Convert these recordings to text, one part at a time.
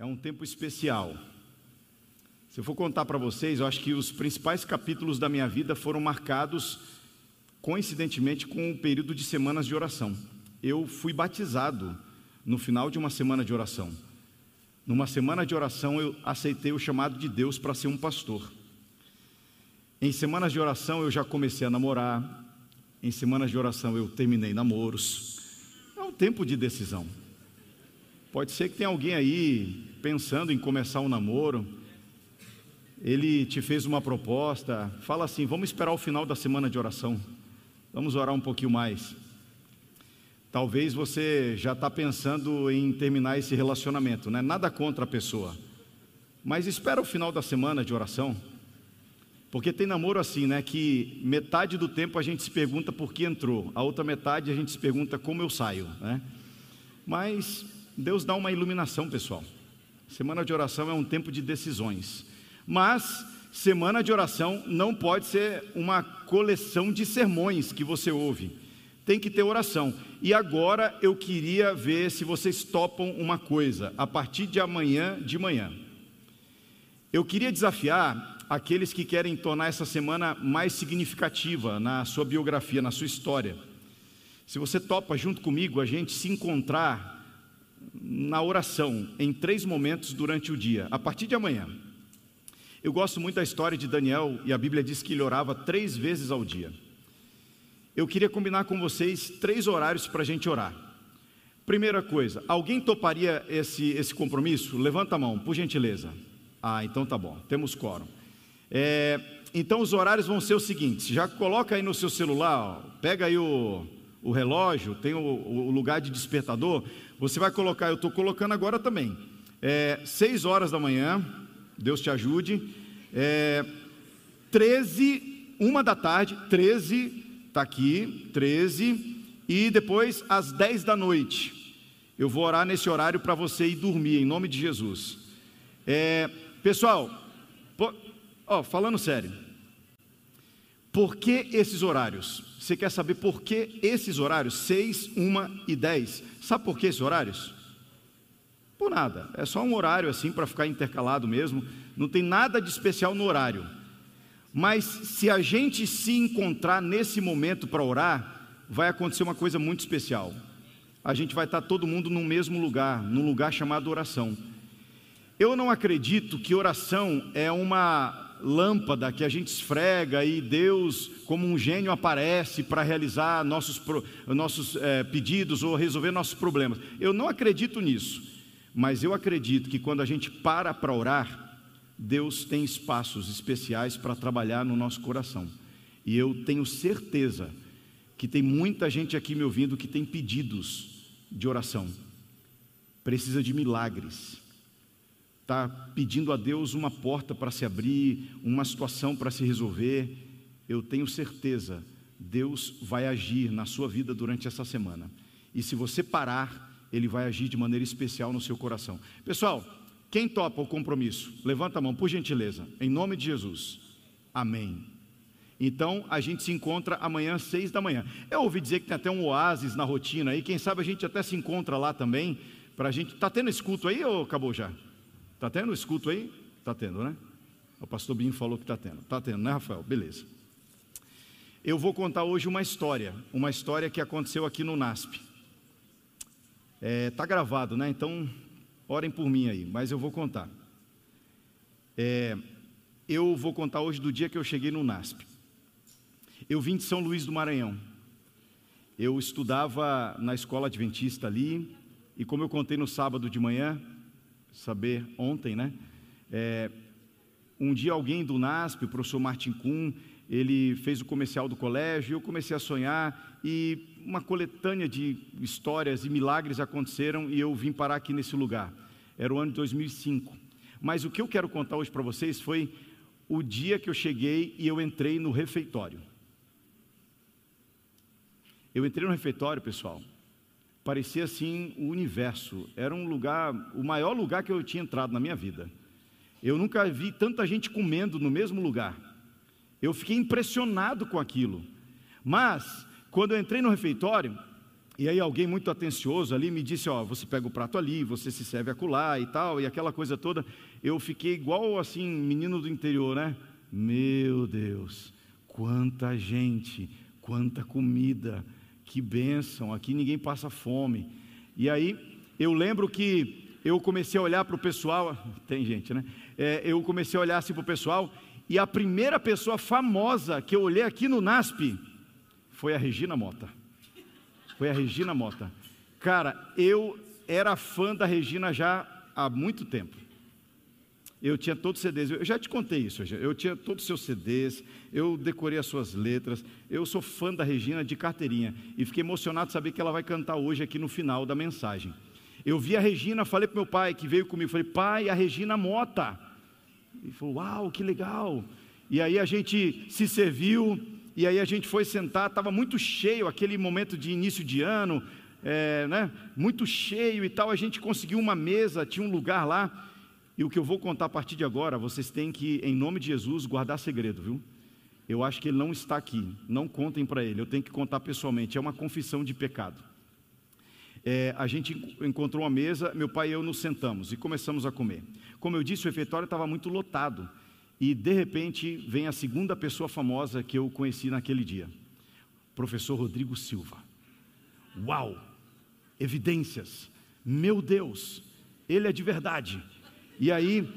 é um tempo especial. Se eu for contar para vocês, eu acho que os principais capítulos da minha vida foram marcados, coincidentemente, com o período de semanas de oração. Eu fui batizado no final de uma semana de oração. Numa semana de oração, eu aceitei o chamado de Deus para ser um pastor. Em semanas de oração, eu já comecei a namorar. Em semanas de oração, eu terminei namoros. É um tempo de decisão. Pode ser que tenha alguém aí pensando em começar um namoro. Ele te fez uma proposta, fala assim: vamos esperar o final da semana de oração, vamos orar um pouquinho mais. Talvez você já está pensando em terminar esse relacionamento, né? Nada contra a pessoa, mas espera o final da semana de oração, porque tem namoro assim, né? Que metade do tempo a gente se pergunta por que entrou, a outra metade a gente se pergunta como eu saio, né? Mas Deus dá uma iluminação, pessoal. Semana de oração é um tempo de decisões. Mas semana de oração não pode ser uma coleção de sermões que você ouve. Tem que ter oração. E agora eu queria ver se vocês topam uma coisa, a partir de amanhã de manhã. Eu queria desafiar aqueles que querem tornar essa semana mais significativa na sua biografia, na sua história. Se você topa junto comigo a gente se encontrar na oração em três momentos durante o dia, a partir de amanhã. Eu gosto muito da história de Daniel e a Bíblia diz que ele orava três vezes ao dia. Eu queria combinar com vocês três horários para a gente orar. Primeira coisa, alguém toparia esse, esse compromisso? Levanta a mão, por gentileza. Ah, então tá bom, temos quórum. É, então os horários vão ser os seguintes: já coloca aí no seu celular, ó, pega aí o, o relógio, tem o, o lugar de despertador, você vai colocar, eu estou colocando agora também, é, 6 horas da manhã, Deus te ajude, é, 13, uma da tarde, 13, está aqui, 13, e depois às 10 da noite, eu vou orar nesse horário para você ir dormir, em nome de Jesus. É, pessoal, ó, falando sério, por que esses horários? Você quer saber por que esses horários, 6, 1 e 10? Sabe por que esses horários? Por nada, é só um horário assim para ficar intercalado mesmo, não tem nada de especial no horário. Mas se a gente se encontrar nesse momento para orar, vai acontecer uma coisa muito especial. A gente vai estar todo mundo no mesmo lugar, num lugar chamado oração. Eu não acredito que oração é uma lâmpada que a gente esfrega e Deus, como um gênio, aparece para realizar nossos, nossos é, pedidos ou resolver nossos problemas. Eu não acredito nisso, mas eu acredito que quando a gente para para orar, Deus tem espaços especiais para trabalhar no nosso coração. E eu tenho certeza que tem muita gente aqui me ouvindo que tem pedidos de oração, precisa de milagres está pedindo a Deus uma porta para se abrir, uma situação para se resolver, eu tenho certeza, Deus vai agir na sua vida durante essa semana. E se você parar, Ele vai agir de maneira especial no seu coração. Pessoal, quem topa o compromisso? Levanta a mão, por gentileza, em nome de Jesus. Amém. Então a gente se encontra amanhã às seis da manhã. Eu ouvi dizer que tem até um oásis na rotina aí, quem sabe a gente até se encontra lá também. Para a gente. Está tendo esse culto aí ou acabou já? Está tendo escuto aí? Está tendo, né? O pastor Binho falou que está tendo. Está tendo, né, Rafael? Beleza. Eu vou contar hoje uma história, uma história que aconteceu aqui no NASP. Está é, tá gravado, né? Então, orem por mim aí, mas eu vou contar. É, eu vou contar hoje do dia que eu cheguei no NASP. Eu vim de São Luís do Maranhão. Eu estudava na escola adventista ali, e como eu contei no sábado de manhã, saber ontem, né? É, um dia alguém do NASP, o professor Martin Kuhn, ele fez o comercial do colégio, eu comecei a sonhar e uma coletânea de histórias e milagres aconteceram e eu vim parar aqui nesse lugar. Era o ano de 2005. Mas o que eu quero contar hoje para vocês foi o dia que eu cheguei e eu entrei no refeitório. Eu entrei no refeitório, pessoal, parecia assim o universo. Era um lugar, o maior lugar que eu tinha entrado na minha vida. Eu nunca vi tanta gente comendo no mesmo lugar. Eu fiquei impressionado com aquilo. Mas, quando eu entrei no refeitório, E aí alguém muito atencioso ali me disse, ó, você pega o prato ali, você se serve acolá e tal, e aquela coisa toda. Eu fiquei igual assim, menino do interior, né? Meu Deus, quanta gente, quanta comida, que bênção, aqui ninguém passa fome. E aí eu lembro que eu comecei a olhar para o pessoal, tem gente, né? É, eu comecei a olhar assim para o pessoal, e a primeira pessoa famosa que eu olhei aqui no NASP foi a Regina Mota. Foi a Regina Mota. Cara, eu era fã da Regina já há muito tempo. Eu tinha todos os CDs, eu já te contei isso, eu tinha todos os seus CDs, eu decorei as suas letras, eu sou fã da Regina de carteirinha e fiquei emocionado de saber que ela vai cantar hoje aqui no final da mensagem. Eu vi a Regina, falei para meu pai que veio comigo, falei, pai, a Regina Mota. Ele falou, uau, que legal. E aí a gente se serviu, e aí a gente foi sentar, estava muito cheio, aquele momento de início de ano, é, né, muito cheio e tal, a gente conseguiu uma mesa, tinha um lugar lá, e o que eu vou contar a partir de agora, vocês têm que, em nome de Jesus, guardar segredo, viu? Eu acho que ele não está aqui, não contem para ele, eu tenho que contar pessoalmente, é uma confissão de pecado. É, a gente encontrou uma mesa, meu pai e eu nos sentamos e começamos a comer. Como eu disse, o refeitório estava muito lotado. E de repente vem a segunda pessoa famosa que eu conheci naquele dia, professor Rodrigo Silva. Uau! Evidências. Meu Deus, ele é de verdade. E aí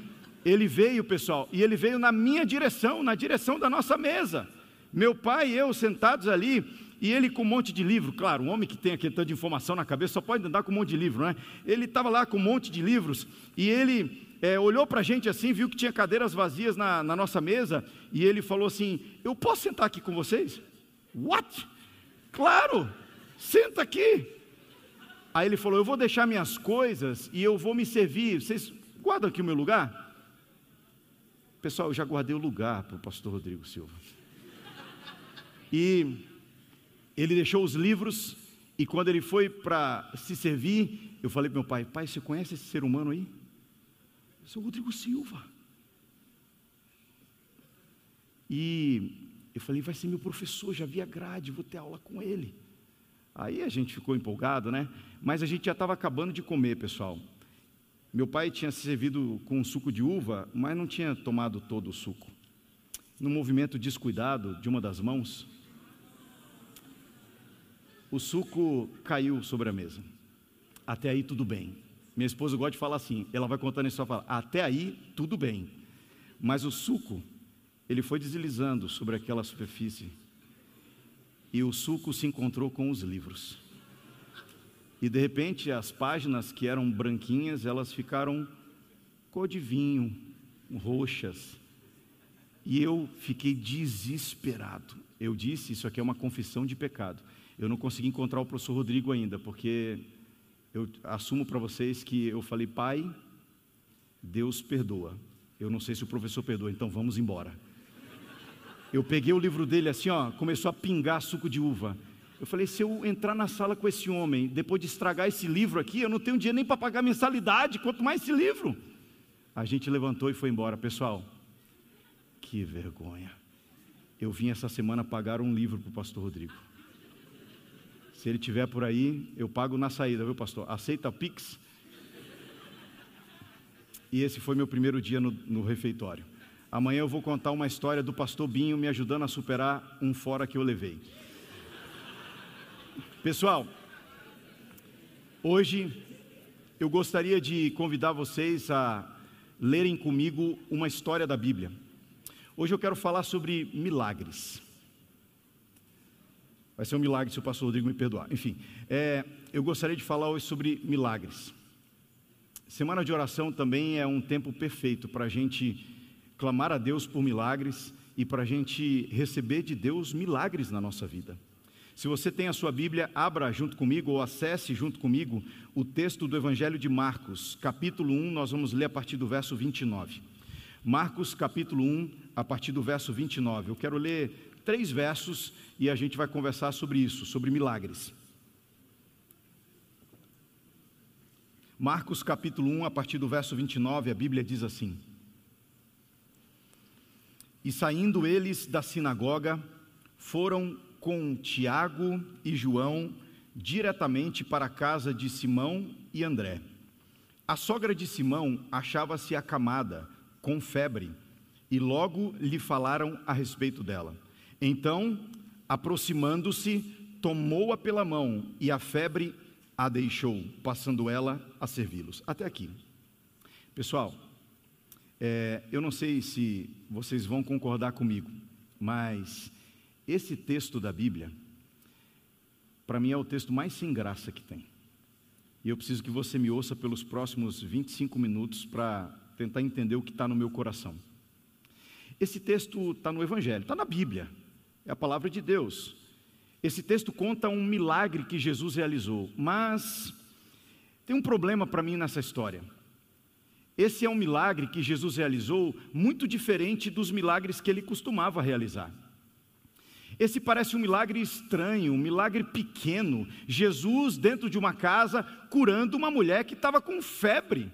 ele veio, pessoal, e ele veio na minha direção, na direção da nossa mesa. Meu pai e eu sentados ali, e ele com um monte de livro, claro, um homem que tem aquele tanto de informação na cabeça só pode andar com um monte de livro, não é? Ele estava lá com um monte de livros e ele é, olhou para a gente assim, viu que tinha cadeiras vazias na, na nossa mesa e ele falou assim: Eu posso sentar aqui com vocês? What? Claro, senta aqui. Aí ele falou: Eu vou deixar minhas coisas e eu vou me servir. Vocês guardam aqui o meu lugar? Pessoal, eu já guardei o lugar para o pastor Rodrigo Silva. E ele deixou os livros e quando ele foi para se servir, eu falei para meu pai: Pai, você conhece esse ser humano aí? Eu sou o Rodrigo Silva. E eu falei: Vai ser meu professor, já vi a grade, vou ter aula com ele. Aí a gente ficou empolgado, né? Mas a gente já estava acabando de comer, pessoal. Meu pai tinha se servido com suco de uva, mas não tinha tomado todo o suco. No movimento descuidado de uma das mãos, o suco caiu sobre a mesa. Até aí tudo bem. Minha esposa gosta de falar assim, ela vai contando isso e fala, até aí tudo bem. Mas o suco, ele foi deslizando sobre aquela superfície. E o suco se encontrou com os livros. E de repente as páginas que eram branquinhas, elas ficaram cor de vinho, roxas. E eu fiquei desesperado. Eu disse, isso aqui é uma confissão de pecado. Eu não consegui encontrar o professor Rodrigo ainda, porque eu assumo para vocês que eu falei, pai, Deus perdoa. Eu não sei se o professor perdoa, então vamos embora. Eu peguei o livro dele assim, ó, começou a pingar suco de uva. Eu falei, se eu entrar na sala com esse homem, depois de estragar esse livro aqui, eu não tenho dinheiro nem para pagar mensalidade, quanto mais esse livro. A gente levantou e foi embora. Pessoal, que vergonha. Eu vim essa semana pagar um livro para o pastor Rodrigo. Se ele tiver por aí, eu pago na saída, viu, pastor? Aceita Pix? E esse foi meu primeiro dia no, no refeitório. Amanhã eu vou contar uma história do pastor Binho me ajudando a superar um fora que eu levei. Pessoal, hoje eu gostaria de convidar vocês a lerem comigo uma história da Bíblia. Hoje eu quero falar sobre milagres. Vai ser um milagre se o pastor Rodrigo me perdoar. Enfim, é, eu gostaria de falar hoje sobre milagres. Semana de oração também é um tempo perfeito para a gente clamar a Deus por milagres e para a gente receber de Deus milagres na nossa vida. Se você tem a sua Bíblia, abra junto comigo ou acesse junto comigo o texto do Evangelho de Marcos, capítulo 1, nós vamos ler a partir do verso 29. Marcos, capítulo 1, a partir do verso 29. Eu quero ler três versos e a gente vai conversar sobre isso, sobre milagres. Marcos capítulo 1, a partir do verso 29, a Bíblia diz assim: E saindo eles da sinagoga, foram com Tiago e João diretamente para a casa de Simão e André. A sogra de Simão achava-se acamada, com febre, e logo lhe falaram a respeito dela. Então, aproximando-se, tomou-a pela mão e a febre a deixou, passando ela a servi-los. Até aqui. Pessoal, é, eu não sei se vocês vão concordar comigo, mas esse texto da Bíblia, para mim é o texto mais sem graça que tem. E eu preciso que você me ouça pelos próximos 25 minutos para tentar entender o que está no meu coração. Esse texto está no Evangelho, está na Bíblia, é a palavra de Deus. Esse texto conta um milagre que Jesus realizou, mas tem um problema para mim nessa história. Esse é um milagre que Jesus realizou muito diferente dos milagres que ele costumava realizar. Esse parece um milagre estranho, um milagre pequeno. Jesus dentro de uma casa curando uma mulher que estava com febre.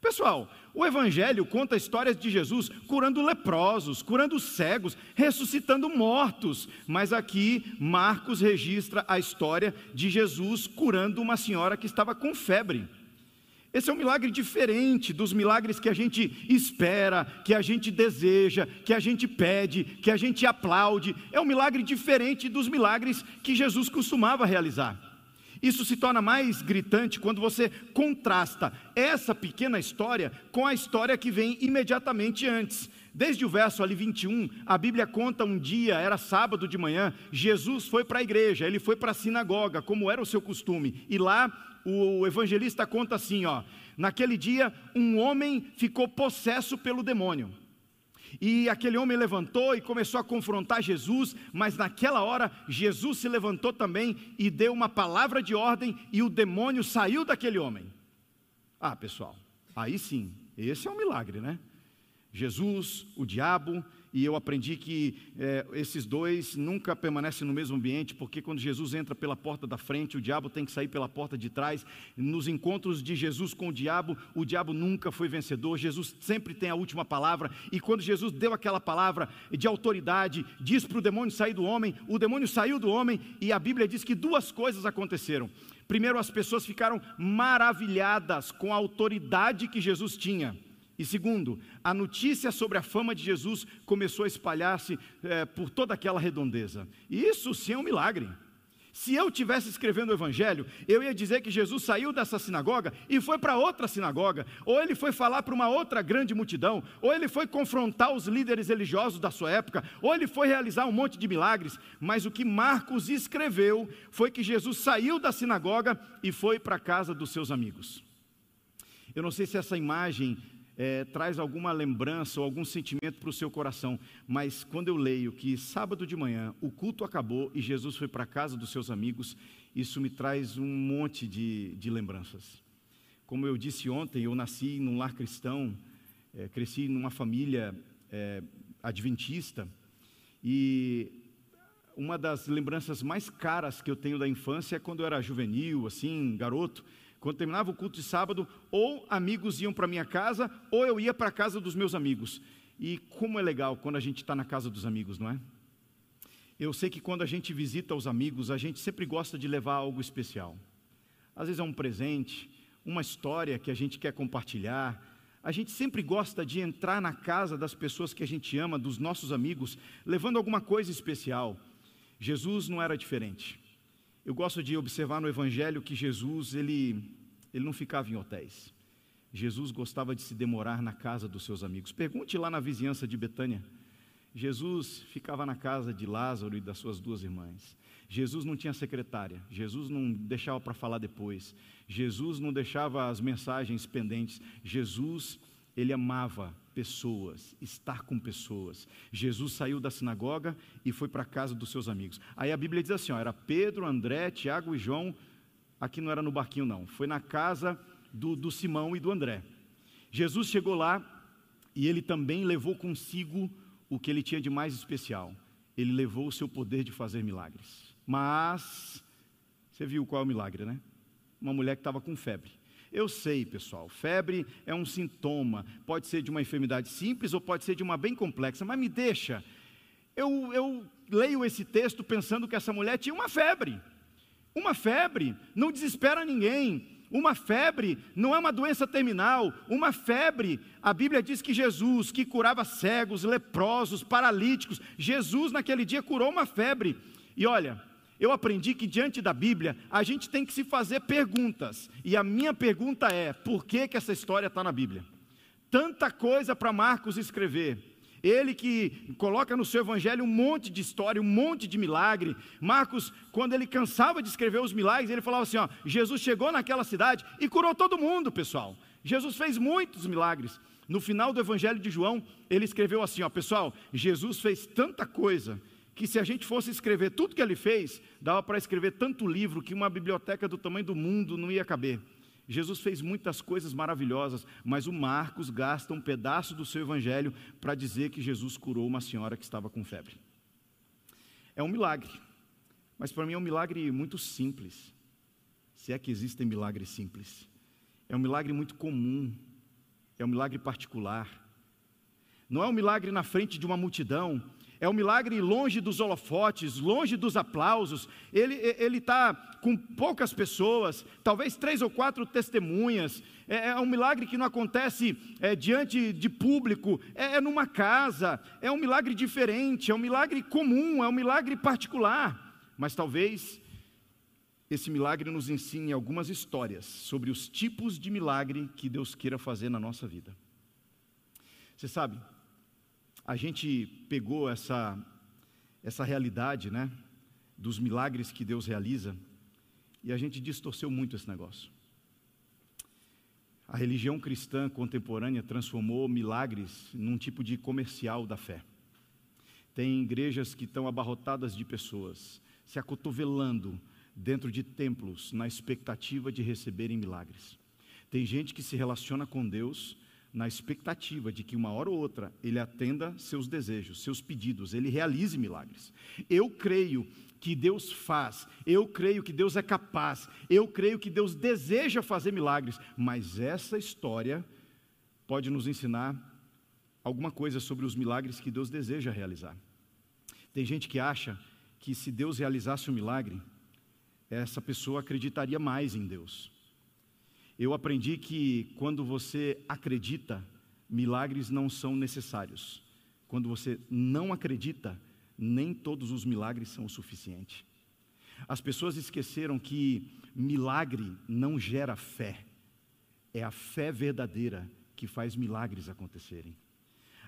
Pessoal, o Evangelho conta histórias de Jesus curando leprosos, curando cegos, ressuscitando mortos. Mas aqui Marcos registra a história de Jesus curando uma senhora que estava com febre. Esse é um milagre diferente dos milagres que a gente espera, que a gente deseja, que a gente pede, que a gente aplaude. É um milagre diferente dos milagres que Jesus costumava realizar. Isso se torna mais gritante quando você contrasta essa pequena história com a história que vem imediatamente antes. Desde o verso ali 21, a Bíblia conta um dia, era sábado de manhã, Jesus foi para a igreja, ele foi para a sinagoga, como era o seu costume, e lá o evangelista conta assim: ó, naquele dia um homem ficou possesso pelo demônio. E aquele homem levantou e começou a confrontar Jesus, mas naquela hora Jesus se levantou também e deu uma palavra de ordem e o demônio saiu daquele homem. Ah, pessoal, aí sim, esse é um milagre, né? Jesus, o diabo e eu aprendi que é, esses dois nunca permanecem no mesmo ambiente, porque quando Jesus entra pela porta da frente, o diabo tem que sair pela porta de trás. Nos encontros de Jesus com o diabo, o diabo nunca foi vencedor, Jesus sempre tem a última palavra, e quando Jesus deu aquela palavra de autoridade, diz para o demônio sair do homem, o demônio saiu do homem, e a Bíblia diz que duas coisas aconteceram. Primeiro, as pessoas ficaram maravilhadas com a autoridade que Jesus tinha. E segundo, a notícia sobre a fama de Jesus começou a espalhar-se é, por toda aquela redondeza. Isso sim é um milagre. Se eu tivesse escrevendo o Evangelho, eu ia dizer que Jesus saiu dessa sinagoga e foi para outra sinagoga, ou ele foi falar para uma outra grande multidão, ou ele foi confrontar os líderes religiosos da sua época, ou ele foi realizar um monte de milagres. Mas o que Marcos escreveu foi que Jesus saiu da sinagoga e foi para a casa dos seus amigos. Eu não sei se essa imagem é, traz alguma lembrança ou algum sentimento para o seu coração, mas quando eu leio que sábado de manhã o culto acabou e Jesus foi para a casa dos seus amigos, isso me traz um monte de, de lembranças. Como eu disse ontem, eu nasci num lar cristão, é, cresci numa família é, adventista e uma das lembranças mais caras que eu tenho da infância é quando eu era juvenil, assim, garoto, quando terminava o culto de sábado, ou amigos iam para minha casa, ou eu ia para a casa dos meus amigos. E como é legal quando a gente está na casa dos amigos, não é? Eu sei que quando a gente visita os amigos, a gente sempre gosta de levar algo especial. Às vezes é um presente, uma história que a gente quer compartilhar. A gente sempre gosta de entrar na casa das pessoas que a gente ama, dos nossos amigos, levando alguma coisa especial. Jesus não era diferente. Eu gosto de observar no Evangelho que Jesus, ele, ele não ficava em hotéis. Jesus gostava de se demorar na casa dos seus amigos. Pergunte lá na vizinhança de Betânia. Jesus ficava na casa de Lázaro e das suas duas irmãs. Jesus não tinha secretária. Jesus não deixava para falar depois. Jesus não deixava as mensagens pendentes. Jesus, ele amava pessoas, estar com pessoas. Jesus saiu da sinagoga e foi para a casa dos seus amigos. Aí a Bíblia diz assim: ó, era Pedro, André, Tiago e João. Aqui não era no barquinho, não. Foi na casa do, do Simão e do André. Jesus chegou lá e ele também levou consigo o que ele tinha de mais especial. Ele levou o seu poder de fazer milagres. Mas, você viu qual é o milagre, né? Uma mulher que estava com febre. Eu sei, pessoal, febre é um sintoma, pode ser de uma enfermidade simples ou pode ser de uma bem complexa, mas me deixa. Eu, eu leio esse texto pensando que essa mulher tinha uma febre. Uma febre não desespera ninguém. Uma febre não é uma doença terminal. Uma febre, a Bíblia diz que Jesus, que curava cegos, leprosos, paralíticos, Jesus naquele dia curou uma febre. E olha, eu aprendi que diante da Bíblia a gente tem que se fazer perguntas. E a minha pergunta é: por que, que essa história está na Bíblia? Tanta coisa para Marcos escrever. Ele que coloca no seu evangelho um monte de história, um monte de milagre. Marcos, quando ele cansava de escrever os milagres, ele falava assim: ó, Jesus chegou naquela cidade e curou todo mundo, pessoal. Jesus fez muitos milagres. No final do evangelho de João, ele escreveu assim: ó, pessoal, Jesus fez tanta coisa que se a gente fosse escrever tudo que ele fez, dava para escrever tanto livro que uma biblioteca do tamanho do mundo não ia caber. Jesus fez muitas coisas maravilhosas, mas o Marcos gasta um pedaço do seu evangelho para dizer que Jesus curou uma senhora que estava com febre. É um milagre, mas para mim é um milagre muito simples, se é que existem milagres simples. É um milagre muito comum, é um milagre particular. Não é um milagre na frente de uma multidão, é um milagre longe dos holofotes, longe dos aplausos. Ele está com poucas pessoas, talvez três ou quatro testemunhas. É, é um milagre que não acontece é, diante de público, é, é numa casa. É um milagre diferente, é um milagre comum, é um milagre particular. Mas talvez esse milagre nos ensine algumas histórias sobre os tipos de milagre que Deus queira fazer na nossa vida. Você sabe, a gente pegou essa, essa realidade, né, dos milagres que Deus realiza, e a gente distorceu muito esse negócio. A religião cristã contemporânea transformou milagres num tipo de comercial da fé. Tem igrejas que estão abarrotadas de pessoas, se acotovelando dentro de templos, na expectativa de receberem milagres. Tem gente que se relaciona com Deus na expectativa de que uma hora ou outra ele atenda seus desejos, seus pedidos, ele realize milagres. Eu creio que Deus faz, eu creio que Deus é capaz, eu creio que Deus deseja fazer milagres, mas essa história pode nos ensinar alguma coisa sobre os milagres que Deus deseja realizar. Tem gente que acha que se Deus realizasse um milagre, essa pessoa acreditaria mais em Deus. Eu aprendi que quando você acredita, milagres não são necessários. Quando você não acredita, nem todos os milagres são o suficiente. As pessoas esqueceram que milagre não gera fé, é a fé verdadeira que faz milagres acontecerem.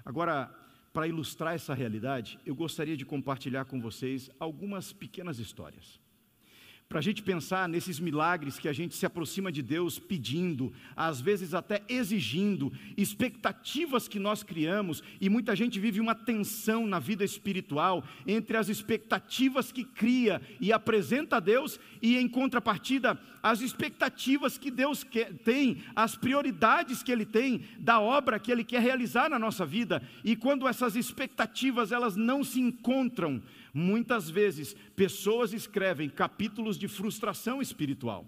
Agora, para ilustrar essa realidade, eu gostaria de compartilhar com vocês algumas pequenas histórias para a gente pensar nesses milagres que a gente se aproxima de Deus pedindo, às vezes até exigindo, expectativas que nós criamos, e muita gente vive uma tensão na vida espiritual entre as expectativas que cria e apresenta a Deus, e em contrapartida, as expectativas que Deus quer, tem, as prioridades que Ele tem da obra que Ele quer realizar na nossa vida, e quando essas expectativas elas não se encontram, Muitas vezes, pessoas escrevem capítulos de frustração espiritual.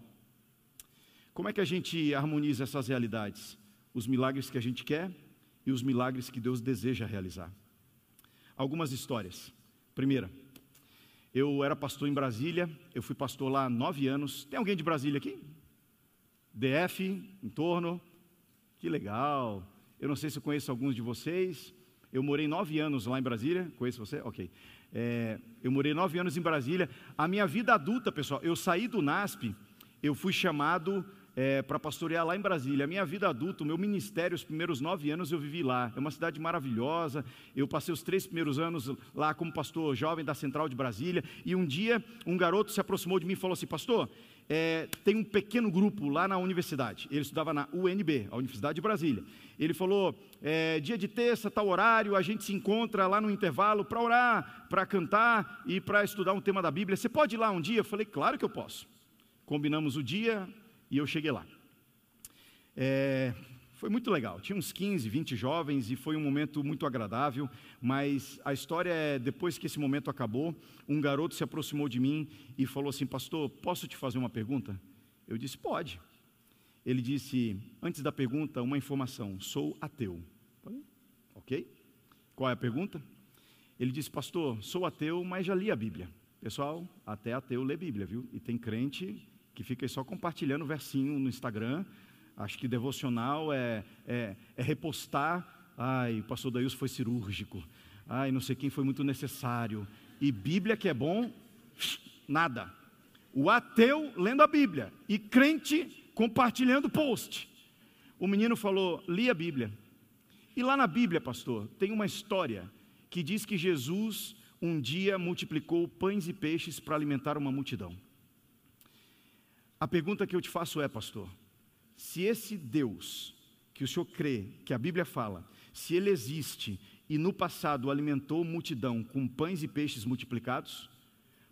Como é que a gente harmoniza essas realidades? Os milagres que a gente quer e os milagres que Deus deseja realizar. Algumas histórias. Primeira, eu era pastor em Brasília, eu fui pastor lá há nove anos. Tem alguém de Brasília aqui? DF, em torno? Que legal. Eu não sei se eu conheço alguns de vocês. Eu morei nove anos lá em Brasília. Conheço você? Ok. É, eu morei nove anos em Brasília. A minha vida adulta, pessoal, eu saí do NASP, eu fui chamado é, para pastorear lá em Brasília. A minha vida adulta, o meu ministério, os primeiros nove anos eu vivi lá. É uma cidade maravilhosa. Eu passei os três primeiros anos lá como pastor jovem da Central de Brasília. E um dia, um garoto se aproximou de mim e falou assim: Pastor, é, tem um pequeno grupo lá na universidade. Ele estudava na UNB, a Universidade de Brasília. Ele falou: é, dia de terça, tal horário, a gente se encontra lá no intervalo para orar, para cantar e para estudar um tema da Bíblia. Você pode ir lá um dia? Eu falei: Claro que eu posso. Combinamos o dia e eu cheguei lá. É, foi muito legal. Tinha uns 15, 20 jovens e foi um momento muito agradável. Mas a história é: depois que esse momento acabou, um garoto se aproximou de mim e falou assim: Pastor, posso te fazer uma pergunta? Eu disse: Pode. Ele disse: Antes da pergunta, uma informação: Sou ateu. Falei, ok. Qual é a pergunta? Ele disse: Pastor, sou ateu, mas já li a Bíblia. Pessoal, até ateu lê Bíblia, viu? E tem crente que fica só compartilhando versinho no Instagram. Acho que devocional é, é, é repostar. Ai, o pastor Daíus foi cirúrgico. Ai, não sei quem foi muito necessário. E Bíblia que é bom, nada. O ateu lendo a Bíblia e crente compartilhando post. O menino falou: li a Bíblia. E lá na Bíblia, pastor, tem uma história que diz que Jesus um dia multiplicou pães e peixes para alimentar uma multidão. A pergunta que eu te faço é, pastor, se esse Deus que o senhor crê, que a Bíblia fala, se ele existe e no passado alimentou multidão com pães e peixes multiplicados,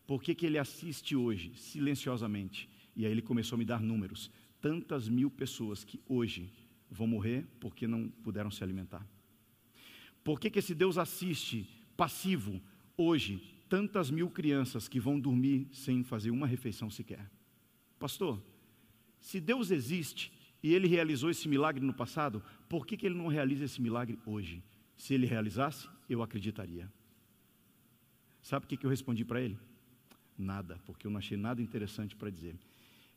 por que, que ele assiste hoje, silenciosamente? E aí ele começou a me dar números. Tantas mil pessoas que hoje vão morrer porque não puderam se alimentar. Por que, que esse Deus assiste passivo hoje tantas mil crianças que vão dormir sem fazer uma refeição sequer? Pastor, se Deus existe e ele realizou esse milagre no passado, por que, que ele não realiza esse milagre hoje? Se ele realizasse, eu acreditaria. Sabe o que, que eu respondi para ele? Nada, porque eu não achei nada interessante para dizer.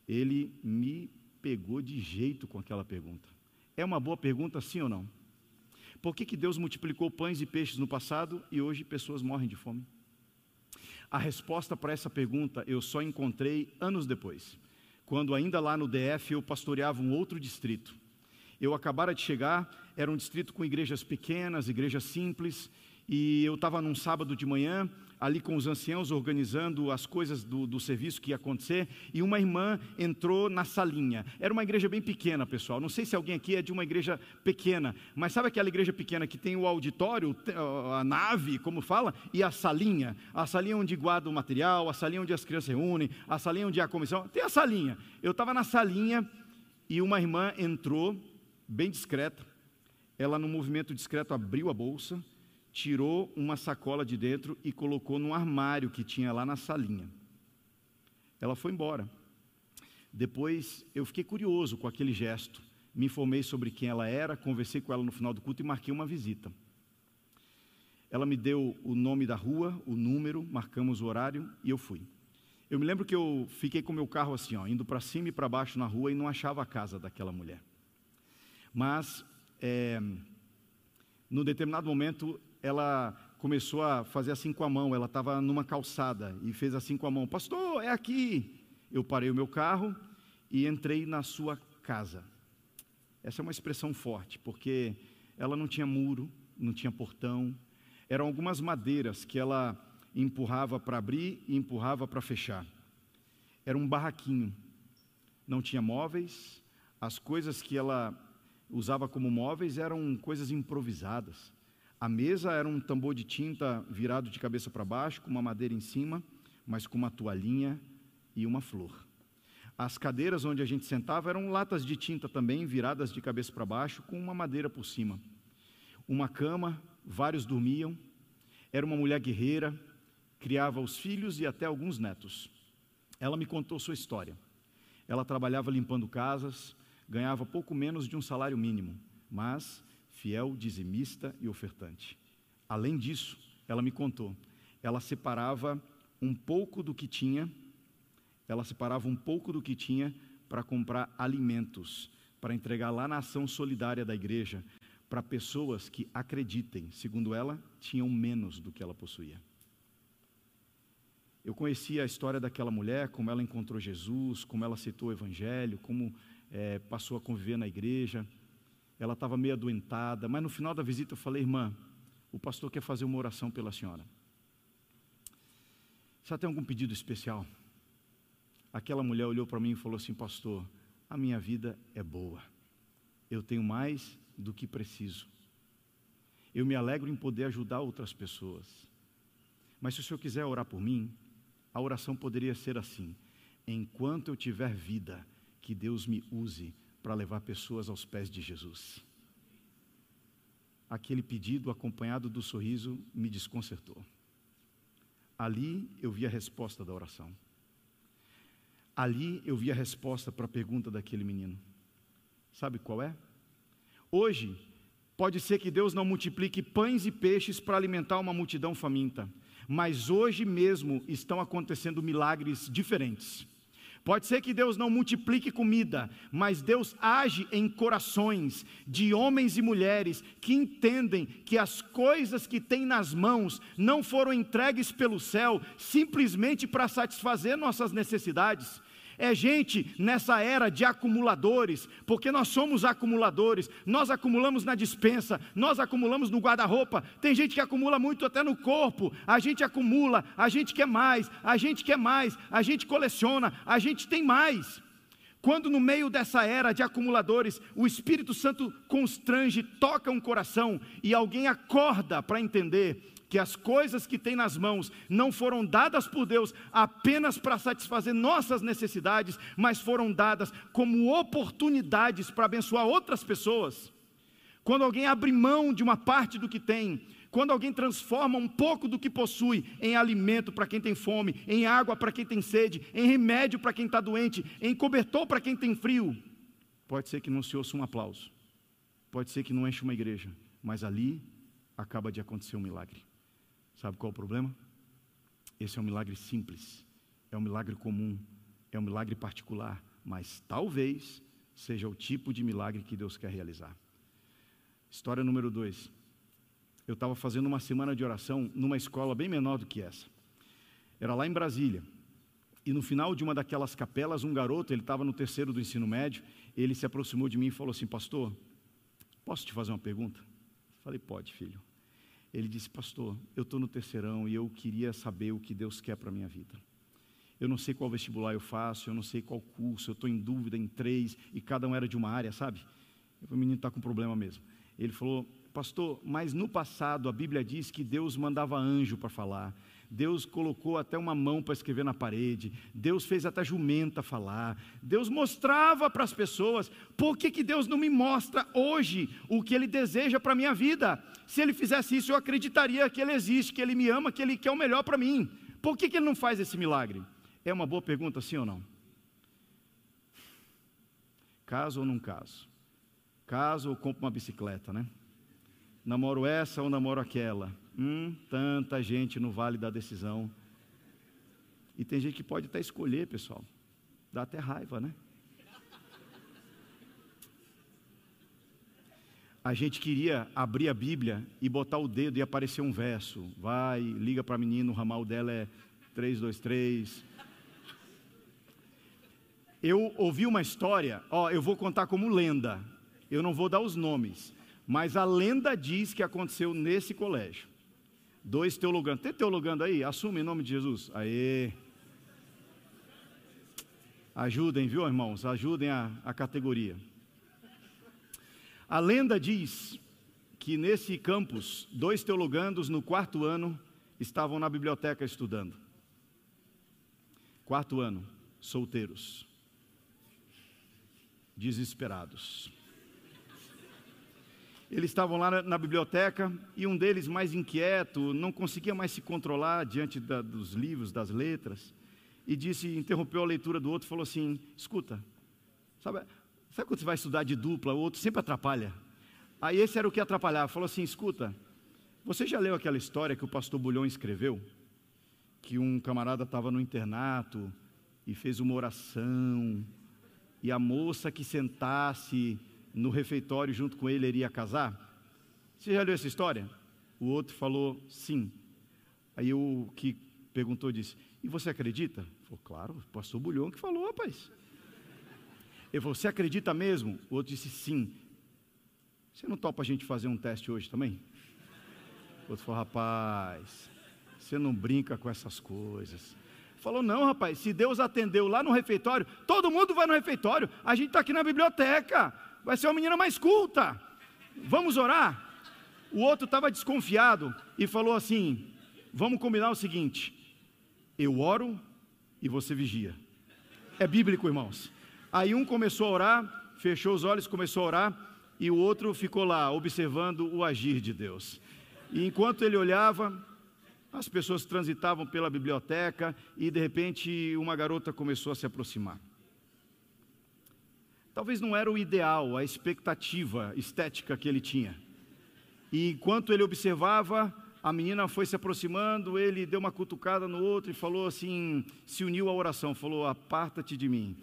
Ele me pegou de jeito com aquela pergunta. É uma boa pergunta, sim ou não? Por que, que Deus multiplicou pães e peixes no passado e hoje pessoas morrem de fome? A resposta para essa pergunta eu só encontrei anos depois, quando ainda lá no DF eu pastoreava um outro distrito. Eu acabara de chegar, era um distrito com igrejas pequenas, igrejas simples, e eu estava num sábado de manhã, ali com os anciãos, organizando as coisas do, do, serviço que ia acontecer, e uma irmã entrou na salinha. Era uma igreja bem pequena, pessoal. Não sei se alguém aqui é de uma igreja pequena, mas sabe aquela igreja pequena que tem o auditório, a nave, como fala, e a salinha? A salinha onde guarda o material, a salinha onde as crianças se reúnem, a salinha onde há a comissão. Tem a salinha. Eu estava na salinha e uma irmã entrou, bem discreta. Ela, num movimento discreto, abriu a bolsa tirou uma sacola de dentro e colocou num armário que tinha lá na salinha. Ela foi embora. Depois eu fiquei curioso com aquele gesto, me informei sobre quem ela era, conversei com ela no final do culto e marquei uma visita. Ela me deu o nome da rua, o número, marcamos o horário e eu fui. Eu me lembro que eu fiquei com meu carro assim, ó, indo para cima e para baixo na rua e não achava a casa daquela mulher. Mas, é, no determinado momento, ela começou a fazer assim com a mão. Ela estava numa calçada e fez assim com a mão: Pastor, é aqui. Eu parei o meu carro e entrei na sua casa. Essa é uma expressão forte, porque ela não tinha muro, não tinha portão. Eram algumas madeiras que ela empurrava para abrir e empurrava para fechar. Era um barraquinho. Não tinha móveis. As coisas que ela usava como móveis eram coisas improvisadas. A mesa era um tambor de tinta virado de cabeça para baixo, com uma madeira em cima, mas com uma toalhinha e uma flor. As cadeiras onde a gente sentava eram latas de tinta também, viradas de cabeça para baixo, com uma madeira por cima. Uma cama, vários dormiam. Era uma mulher guerreira, criava os filhos e até alguns netos. Ela me contou sua história. Ela trabalhava limpando casas, ganhava pouco menos de um salário mínimo, mas fiel, dizimista e ofertante. Além disso, ela me contou, ela separava um pouco do que tinha, ela separava um pouco do que tinha para comprar alimentos, para entregar lá na ação solidária da igreja, para pessoas que acreditem, segundo ela, tinham menos do que ela possuía. Eu conhecia a história daquela mulher, como ela encontrou Jesus, como ela aceitou o Evangelho, como é, passou a conviver na igreja ela estava meio adoentada, mas no final da visita eu falei, irmã, o pastor quer fazer uma oração pela senhora. Você tem algum pedido especial? Aquela mulher olhou para mim e falou assim: Pastor, a minha vida é boa, eu tenho mais do que preciso. Eu me alegro em poder ajudar outras pessoas. Mas se o senhor quiser orar por mim, a oração poderia ser assim: Enquanto eu tiver vida, que Deus me use para levar pessoas aos pés de Jesus. Aquele pedido, acompanhado do sorriso, me desconcertou. Ali eu vi a resposta da oração. Ali eu vi a resposta para a pergunta daquele menino. Sabe qual é? Hoje, pode ser que Deus não multiplique pães e peixes para alimentar uma multidão faminta, mas hoje mesmo estão acontecendo milagres diferentes. Pode ser que Deus não multiplique comida, mas Deus age em corações de homens e mulheres que entendem que as coisas que têm nas mãos não foram entregues pelo céu simplesmente para satisfazer nossas necessidades, é gente nessa era de acumuladores, porque nós somos acumuladores, nós acumulamos na dispensa, nós acumulamos no guarda-roupa, tem gente que acumula muito até no corpo, a gente acumula, a gente quer mais, a gente quer mais, a gente coleciona, a gente tem mais. Quando no meio dessa era de acumuladores, o Espírito Santo constrange, toca um coração e alguém acorda para entender que as coisas que tem nas mãos não foram dadas por Deus apenas para satisfazer nossas necessidades, mas foram dadas como oportunidades para abençoar outras pessoas. Quando alguém abre mão de uma parte do que tem, quando alguém transforma um pouco do que possui em alimento para quem tem fome, em água para quem tem sede, em remédio para quem está doente, em cobertor para quem tem frio, pode ser que não se ouça um aplauso, pode ser que não enche uma igreja, mas ali acaba de acontecer um milagre. Sabe qual é o problema? Esse é um milagre simples, é um milagre comum, é um milagre particular, mas talvez seja o tipo de milagre que Deus quer realizar. História número dois. Eu estava fazendo uma semana de oração numa escola bem menor do que essa. Era lá em Brasília. E no final de uma daquelas capelas, um garoto, ele estava no terceiro do ensino médio, ele se aproximou de mim e falou assim: Pastor, posso te fazer uma pergunta? Falei: Pode, filho. Ele disse: Pastor, eu estou no terceirão e eu queria saber o que Deus quer para a minha vida. Eu não sei qual vestibular eu faço, eu não sei qual curso, eu estou em dúvida em três e cada um era de uma área, sabe? O menino está com problema mesmo. Ele falou: Pastor, mas no passado a Bíblia diz que Deus mandava anjo para falar. Deus colocou até uma mão para escrever na parede, Deus fez até jumenta falar, Deus mostrava para as pessoas, por que, que Deus não me mostra hoje o que Ele deseja para a minha vida? Se Ele fizesse isso, eu acreditaria que Ele existe, que Ele me ama, que Ele quer o melhor para mim. Por que, que Ele não faz esse milagre? É uma boa pergunta, sim ou não? Caso ou não caso? Caso ou compro uma bicicleta, né? Namoro essa ou namoro aquela? Hum, tanta gente no vale da decisão. E tem gente que pode até escolher, pessoal. Dá até raiva, né? A gente queria abrir a Bíblia e botar o dedo e aparecer um verso. Vai, liga para a menina, o ramal dela é 323. Eu ouvi uma história, ó, eu vou contar como lenda. Eu não vou dar os nomes, mas a lenda diz que aconteceu nesse colégio. Dois teologando. Tem teologando aí? Assume em nome de Jesus. Aê. Ajudem, viu, irmãos? Ajudem a, a categoria. A lenda diz que nesse campus, dois teologandos no quarto ano estavam na biblioteca estudando. Quarto ano, solteiros, desesperados. Eles estavam lá na, biblioteca e um deles, mais inquieto, não conseguia mais se controlar diante da, dos livros, das letras, e disse, interrompeu a leitura do outro e falou assim: Escuta, sabe, sabe quando você vai estudar de dupla, o outro sempre atrapalha? Aí esse era o que atrapalhava, falou assim: Escuta, você já leu aquela história que o pastor Bulhão escreveu? Que um camarada estava no internato e fez uma oração, e a moça que sentasse no refeitório junto com ele iria casar? Você já leu essa história? O outro falou sim. Aí o que perguntou disse: E você acredita? Falou, claro, o pastor Bulhão que falou, rapaz. Ele falou: Você acredita mesmo? O outro disse sim. Você não topa a gente fazer um teste hoje também? O outro falou: Rapaz, você não brinca com essas coisas. Falou: Não, rapaz, se Deus atendeu lá no refeitório, todo mundo vai no refeitório, a gente está aqui na biblioteca vai ser uma menina mais culta. Vamos orar? O outro estava desconfiado e falou assim: Vamos combinar o seguinte: eu oro e você vigia. É bíblico, irmãos. Aí um começou a orar, fechou os olhos, começou a orar, e o outro ficou lá observando o agir de Deus. E enquanto ele olhava, as pessoas transitavam pela biblioteca e de repente uma garota começou a se aproximar talvez não era o ideal, a expectativa estética que ele tinha. E enquanto ele observava, a menina foi se aproximando, ele deu uma cutucada no outro e falou assim: se uniu à oração, falou: aparta-te de mim.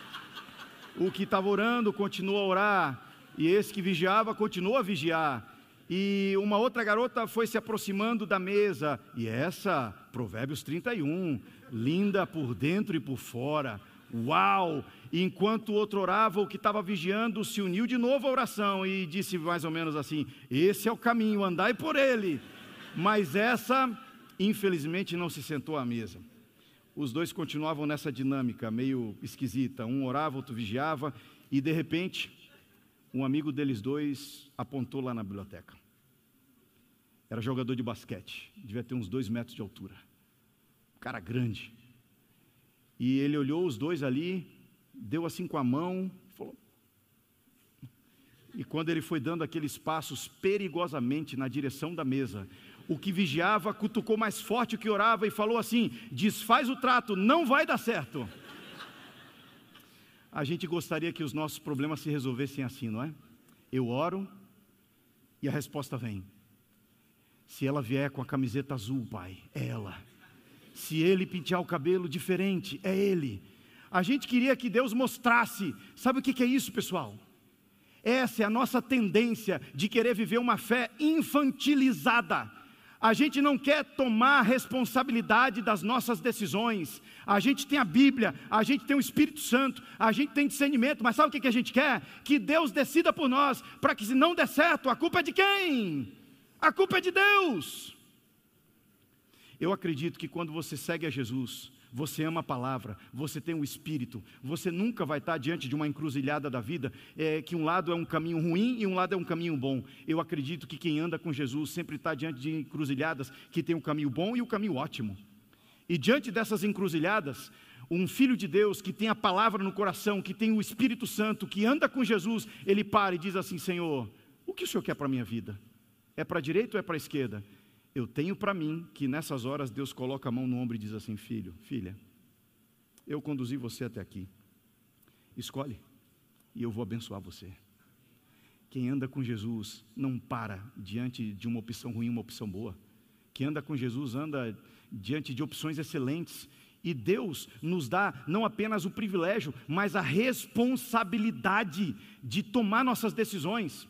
o que estava orando continuou a orar, e esse que vigiava continuou a vigiar. E uma outra garota foi se aproximando da mesa, e essa, Provérbios 31, linda por dentro e por fora. Uau! Enquanto o outro orava, o que estava vigiando se uniu de novo à oração e disse mais ou menos assim: Esse é o caminho, andai por ele. Mas essa, infelizmente, não se sentou à mesa. Os dois continuavam nessa dinâmica meio esquisita. Um orava, outro vigiava, e de repente um amigo deles dois apontou lá na biblioteca. Era jogador de basquete, devia ter uns dois metros de altura. cara grande. E ele olhou os dois ali, deu assim com a mão, falou. E quando ele foi dando aqueles passos perigosamente na direção da mesa, o que vigiava cutucou mais forte o que orava e falou assim: desfaz o trato, não vai dar certo a gente gostaria que os nossos problemas se resolvessem assim, não é? Eu oro e a resposta vem. Se ela vier com a camiseta azul, pai, é ela. Se ele pentear o cabelo diferente, é ele. A gente queria que Deus mostrasse. Sabe o que é isso, pessoal? Essa é a nossa tendência de querer viver uma fé infantilizada a gente não quer tomar responsabilidade das nossas decisões. A gente tem a Bíblia, a gente tem o Espírito Santo, a gente tem discernimento, mas sabe o que a gente quer? Que Deus decida por nós, para que se não der certo, a culpa é de quem? A culpa é de Deus. Eu acredito que quando você segue a Jesus, você ama a palavra, você tem o Espírito, você nunca vai estar diante de uma encruzilhada da vida, é, que um lado é um caminho ruim e um lado é um caminho bom. Eu acredito que quem anda com Jesus sempre está diante de encruzilhadas que tem o um caminho bom e o um caminho ótimo. E diante dessas encruzilhadas, um filho de Deus que tem a palavra no coração, que tem o Espírito Santo, que anda com Jesus, ele para e diz assim: Senhor, o que o Senhor quer para a minha vida? É para a direita ou é para a esquerda? Eu tenho para mim que nessas horas Deus coloca a mão no ombro e diz assim: Filho, filha, eu conduzi você até aqui. Escolhe e eu vou abençoar você. Quem anda com Jesus não para diante de uma opção ruim, uma opção boa. Quem anda com Jesus anda diante de opções excelentes. E Deus nos dá não apenas o privilégio, mas a responsabilidade de tomar nossas decisões.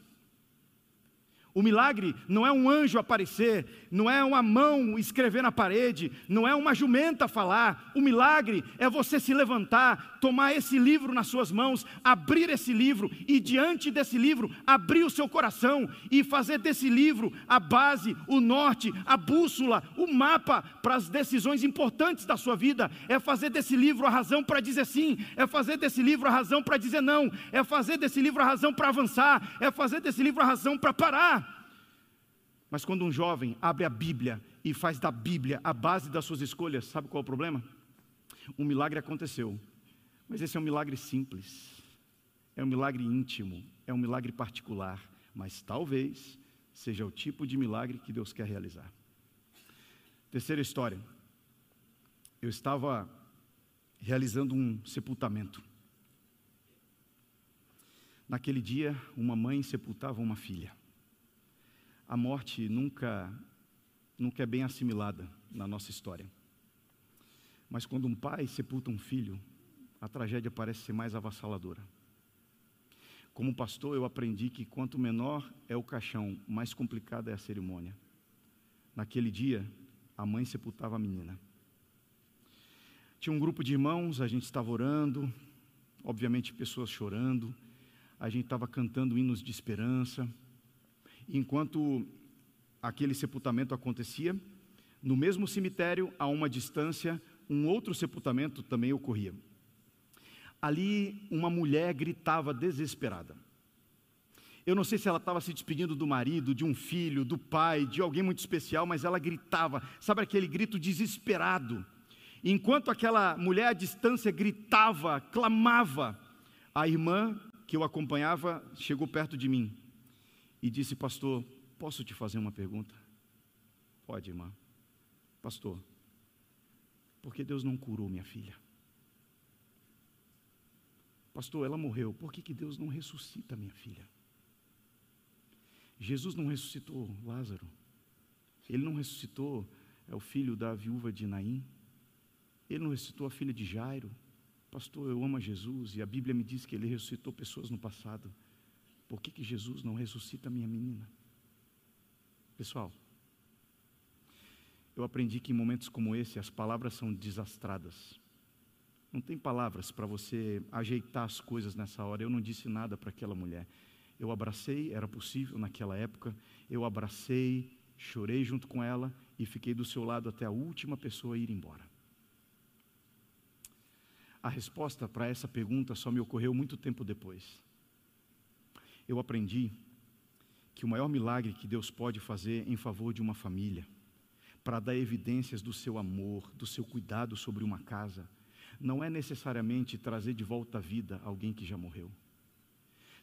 O milagre não é um anjo aparecer, não é uma mão escrever na parede, não é uma jumenta falar. O milagre é você se levantar, tomar esse livro nas suas mãos, abrir esse livro e diante desse livro abrir o seu coração e fazer desse livro a base, o norte, a bússola, o mapa para as decisões importantes da sua vida. É fazer desse livro a razão para dizer sim, é fazer desse livro a razão para dizer não, é fazer desse livro a razão para avançar, é fazer desse livro a razão para parar. Mas quando um jovem abre a Bíblia e faz da Bíblia a base das suas escolhas, sabe qual é o problema? Um milagre aconteceu, mas esse é um milagre simples, é um milagre íntimo, é um milagre particular, mas talvez seja o tipo de milagre que Deus quer realizar. Terceira história. Eu estava realizando um sepultamento. Naquele dia, uma mãe sepultava uma filha a morte nunca, nunca é bem assimilada na nossa história. Mas quando um pai sepulta um filho, a tragédia parece ser mais avassaladora. Como pastor, eu aprendi que quanto menor é o caixão, mais complicada é a cerimônia. Naquele dia, a mãe sepultava a menina. Tinha um grupo de irmãos, a gente estava orando, obviamente pessoas chorando, a gente estava cantando hinos de esperança. Enquanto aquele sepultamento acontecia, no mesmo cemitério, a uma distância, um outro sepultamento também ocorria. Ali, uma mulher gritava desesperada. Eu não sei se ela estava se despedindo do marido, de um filho, do pai, de alguém muito especial, mas ela gritava, sabe aquele grito desesperado. Enquanto aquela mulher à distância gritava, clamava, a irmã que eu acompanhava chegou perto de mim e disse: Pastor, posso te fazer uma pergunta? Pode, irmã. Pastor, por que Deus não curou minha filha? Pastor, ela morreu, por que, que Deus não ressuscita minha filha? Jesus não ressuscitou Lázaro. Ele não ressuscitou é o filho da viúva de Naim? Ele não ressuscitou a filha de Jairo? Pastor, eu amo a Jesus e a Bíblia me diz que ele ressuscitou pessoas no passado. Por que, que Jesus não ressuscita a minha menina? Pessoal, eu aprendi que em momentos como esse as palavras são desastradas. Não tem palavras para você ajeitar as coisas nessa hora. Eu não disse nada para aquela mulher. Eu abracei, era possível naquela época. Eu abracei, chorei junto com ela e fiquei do seu lado até a última pessoa ir embora. A resposta para essa pergunta só me ocorreu muito tempo depois. Eu aprendi que o maior milagre que Deus pode fazer em favor de uma família, para dar evidências do seu amor, do seu cuidado sobre uma casa, não é necessariamente trazer de volta à vida alguém que já morreu.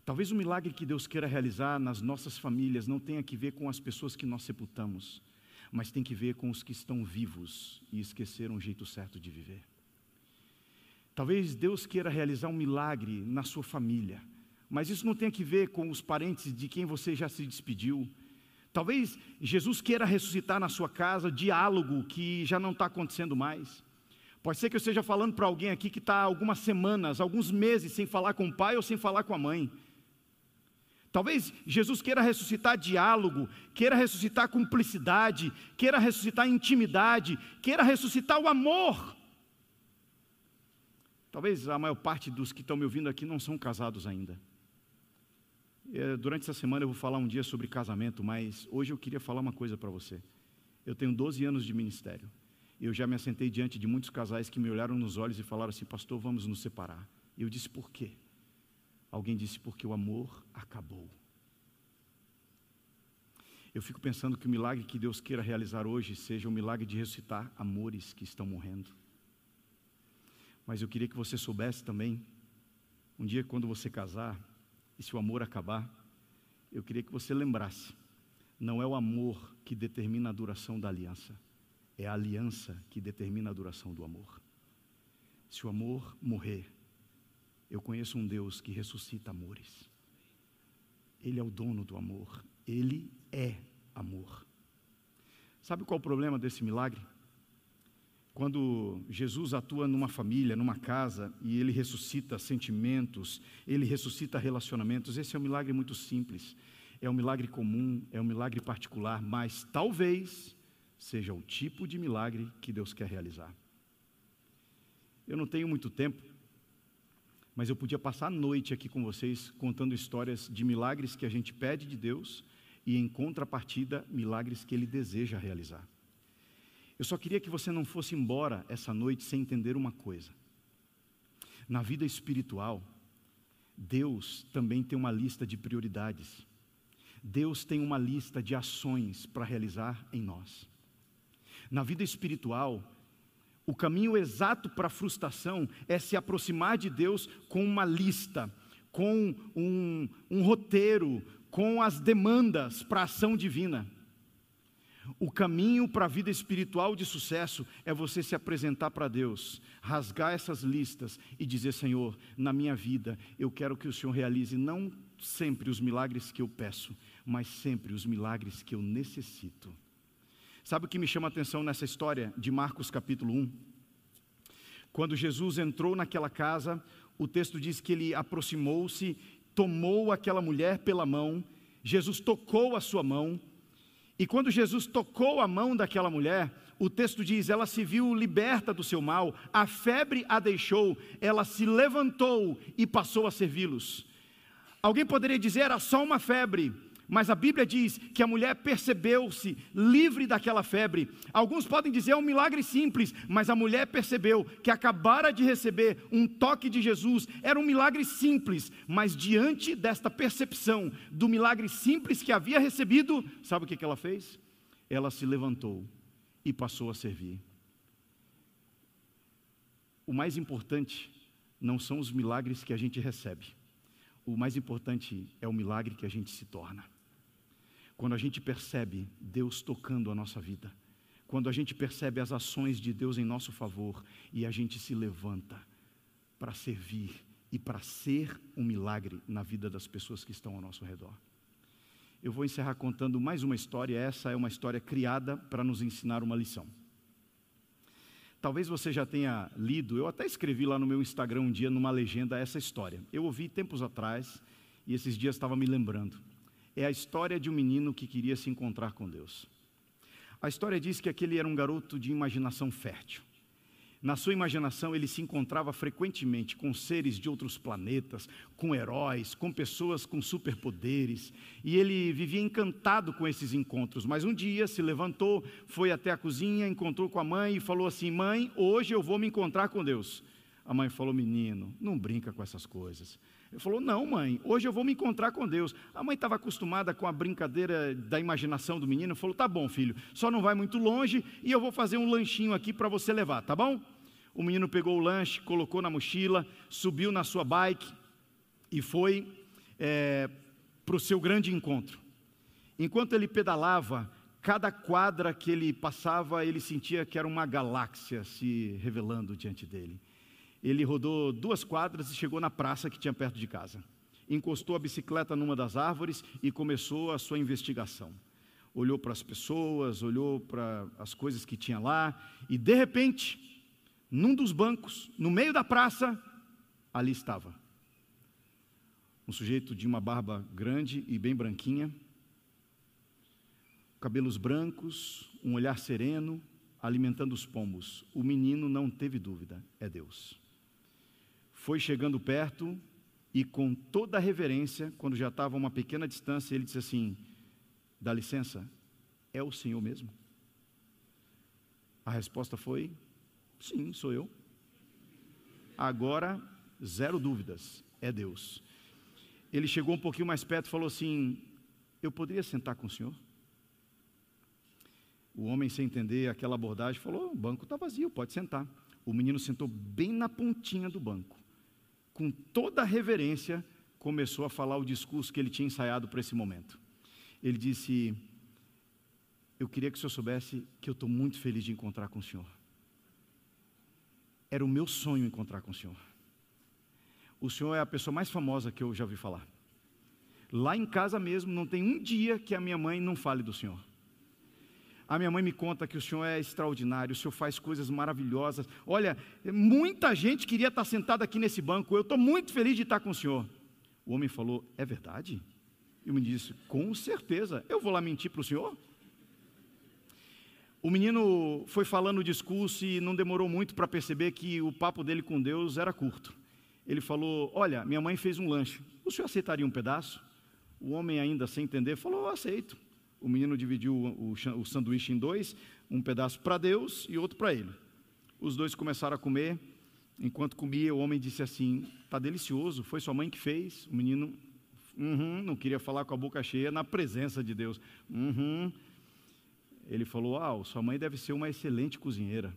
Talvez o milagre que Deus queira realizar nas nossas famílias não tenha que ver com as pessoas que nós sepultamos, mas tem que ver com os que estão vivos e esqueceram o jeito certo de viver. Talvez Deus queira realizar um milagre na sua família, mas isso não tem que ver com os parentes de quem você já se despediu. Talvez Jesus queira ressuscitar na sua casa diálogo que já não está acontecendo mais. Pode ser que eu esteja falando para alguém aqui que está algumas semanas, alguns meses sem falar com o pai ou sem falar com a mãe. Talvez Jesus queira ressuscitar diálogo, queira ressuscitar cumplicidade, queira ressuscitar intimidade, queira ressuscitar o amor. Talvez a maior parte dos que estão me ouvindo aqui não são casados ainda. É, durante essa semana eu vou falar um dia sobre casamento, mas hoje eu queria falar uma coisa para você. Eu tenho 12 anos de ministério. Eu já me assentei diante de muitos casais que me olharam nos olhos e falaram assim: Pastor, vamos nos separar. Eu disse: Por quê? Alguém disse porque o amor acabou. Eu fico pensando que o milagre que Deus queira realizar hoje seja o milagre de ressuscitar amores que estão morrendo. Mas eu queria que você soubesse também, um dia quando você casar, e se o amor acabar, eu queria que você lembrasse: não é o amor que determina a duração da aliança, é a aliança que determina a duração do amor. Se o amor morrer, eu conheço um Deus que ressuscita amores. Ele é o dono do amor. Ele é amor. Sabe qual é o problema desse milagre? Quando Jesus atua numa família, numa casa, e ele ressuscita sentimentos, ele ressuscita relacionamentos, esse é um milagre muito simples, é um milagre comum, é um milagre particular, mas talvez seja o tipo de milagre que Deus quer realizar. Eu não tenho muito tempo, mas eu podia passar a noite aqui com vocês contando histórias de milagres que a gente pede de Deus e, em contrapartida, milagres que Ele deseja realizar. Eu só queria que você não fosse embora essa noite sem entender uma coisa. Na vida espiritual, Deus também tem uma lista de prioridades. Deus tem uma lista de ações para realizar em nós. Na vida espiritual, o caminho exato para a frustração é se aproximar de Deus com uma lista, com um, um roteiro, com as demandas para a ação divina. O caminho para a vida espiritual de sucesso é você se apresentar para Deus, rasgar essas listas e dizer: Senhor, na minha vida eu quero que o Senhor realize não sempre os milagres que eu peço, mas sempre os milagres que eu necessito. Sabe o que me chama a atenção nessa história de Marcos capítulo 1? Quando Jesus entrou naquela casa, o texto diz que ele aproximou-se, tomou aquela mulher pela mão, Jesus tocou a sua mão, e quando Jesus tocou a mão daquela mulher, o texto diz: ela se viu liberta do seu mal, a febre a deixou, ela se levantou e passou a servi-los. Alguém poderia dizer: era só uma febre. Mas a Bíblia diz que a mulher percebeu-se livre daquela febre. Alguns podem dizer é um milagre simples, mas a mulher percebeu que acabara de receber um toque de Jesus. Era um milagre simples, mas diante desta percepção do milagre simples que havia recebido, sabe o que ela fez? Ela se levantou e passou a servir. O mais importante não são os milagres que a gente recebe. O mais importante é o milagre que a gente se torna. Quando a gente percebe Deus tocando a nossa vida, quando a gente percebe as ações de Deus em nosso favor e a gente se levanta para servir e para ser um milagre na vida das pessoas que estão ao nosso redor. eu vou encerrar contando mais uma história. Essa é uma história criada para nos ensinar uma lição. Talvez você já tenha lido, eu até escrevi lá no meu Instagram um dia numa legenda essa história. Eu ouvi tempos atrás e esses dias estava me lembrando. É a história de um menino que queria se encontrar com Deus. A história diz que aquele era um garoto de imaginação fértil. Na sua imaginação, ele se encontrava frequentemente com seres de outros planetas, com heróis, com pessoas com superpoderes, e ele vivia encantado com esses encontros. Mas um dia se levantou, foi até a cozinha, encontrou com a mãe e falou assim: Mãe, hoje eu vou me encontrar com Deus. A mãe falou: Menino, não brinca com essas coisas. Ele falou: Não, mãe, hoje eu vou me encontrar com Deus. A mãe estava acostumada com a brincadeira da imaginação do menino. Falou: Tá bom, filho, só não vai muito longe e eu vou fazer um lanchinho aqui para você levar, tá bom? O menino pegou o lanche, colocou na mochila, subiu na sua bike e foi é, para o seu grande encontro. Enquanto ele pedalava, cada quadra que ele passava, ele sentia que era uma galáxia se revelando diante dele. Ele rodou duas quadras e chegou na praça que tinha perto de casa. Encostou a bicicleta numa das árvores e começou a sua investigação. Olhou para as pessoas, olhou para as coisas que tinha lá e, de repente, num dos bancos, no meio da praça, ali estava. Um sujeito de uma barba grande e bem branquinha, cabelos brancos, um olhar sereno, alimentando os pombos. O menino não teve dúvida, é Deus. Foi chegando perto e, com toda a reverência, quando já estava a uma pequena distância, ele disse assim: Dá licença, é o Senhor mesmo? A resposta foi: Sim, sou eu. Agora, zero dúvidas, é Deus. Ele chegou um pouquinho mais perto e falou assim: Eu poderia sentar com o senhor? O homem, sem entender aquela abordagem, falou: O banco está vazio, pode sentar. O menino sentou bem na pontinha do banco. Com toda a reverência, começou a falar o discurso que ele tinha ensaiado para esse momento. Ele disse: Eu queria que o senhor soubesse que eu estou muito feliz de encontrar com o senhor. Era o meu sonho encontrar com o Senhor. O Senhor é a pessoa mais famosa que eu já ouvi falar. Lá em casa mesmo, não tem um dia que a minha mãe não fale do Senhor. A minha mãe me conta que o Senhor é extraordinário, o Senhor faz coisas maravilhosas. Olha, muita gente queria estar sentada aqui nesse banco, eu estou muito feliz de estar com o Senhor. O homem falou: É verdade? E me disse: Com certeza, eu vou lá mentir para o Senhor? O menino foi falando o discurso e não demorou muito para perceber que o papo dele com Deus era curto. Ele falou: Olha, minha mãe fez um lanche, o senhor aceitaria um pedaço? O homem, ainda sem entender, falou: Aceito. O menino dividiu o, o, o sanduíche em dois, um pedaço para Deus e outro para ele. Os dois começaram a comer. Enquanto comia, o homem disse assim: Está delicioso, foi sua mãe que fez. O menino uhum, não queria falar com a boca cheia na presença de Deus. Uhum, ele falou: Ah, sua mãe deve ser uma excelente cozinheira.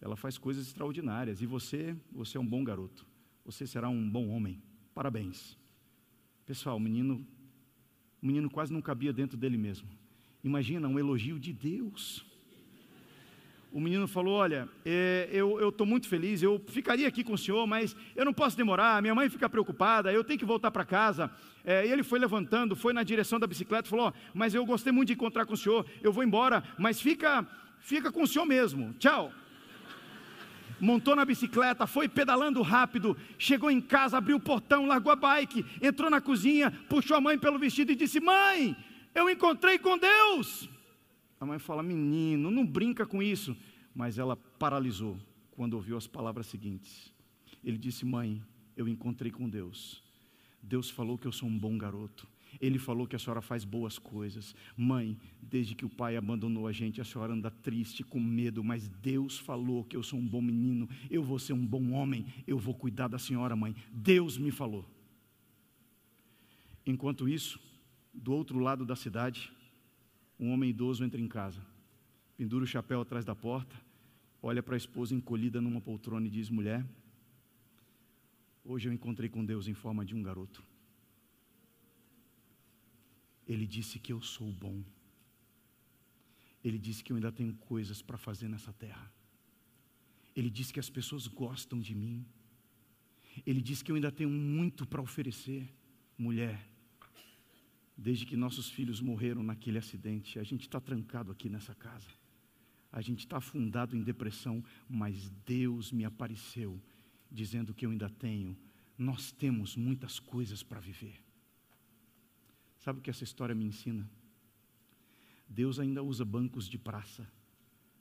Ela faz coisas extraordinárias. E você, você é um bom garoto. Você será um bom homem. Parabéns. Pessoal, o menino, o menino quase não cabia dentro dele mesmo. Imagina um elogio de Deus o menino falou: Olha, é, eu estou muito feliz, eu ficaria aqui com o senhor, mas eu não posso demorar, minha mãe fica preocupada, eu tenho que voltar para casa. É, ele foi levantando, foi na direção da bicicleta falou: Mas eu gostei muito de encontrar com o senhor, eu vou embora, mas fica, fica com o senhor mesmo, tchau. Montou na bicicleta, foi pedalando rápido, chegou em casa, abriu o portão, largou a bike, entrou na cozinha, puxou a mãe pelo vestido e disse: Mãe, eu encontrei com Deus. A mãe fala: Menino, não brinca com isso. Mas ela paralisou quando ouviu as palavras seguintes. Ele disse: Mãe, eu encontrei com Deus. Deus falou que eu sou um bom garoto. Ele falou que a senhora faz boas coisas. Mãe, desde que o pai abandonou a gente, a senhora anda triste, com medo, mas Deus falou que eu sou um bom menino, eu vou ser um bom homem, eu vou cuidar da senhora, mãe. Deus me falou. Enquanto isso, do outro lado da cidade, um homem idoso entra em casa, pendura o chapéu atrás da porta, olha para a esposa encolhida numa poltrona e diz: Mulher, hoje eu encontrei com Deus em forma de um garoto. Ele disse que eu sou bom. Ele disse que eu ainda tenho coisas para fazer nessa terra. Ele disse que as pessoas gostam de mim. Ele disse que eu ainda tenho muito para oferecer. Mulher, Desde que nossos filhos morreram naquele acidente, a gente está trancado aqui nessa casa. A gente está afundado em depressão, mas Deus me apareceu dizendo que eu ainda tenho. Nós temos muitas coisas para viver. Sabe o que essa história me ensina? Deus ainda usa bancos de praça.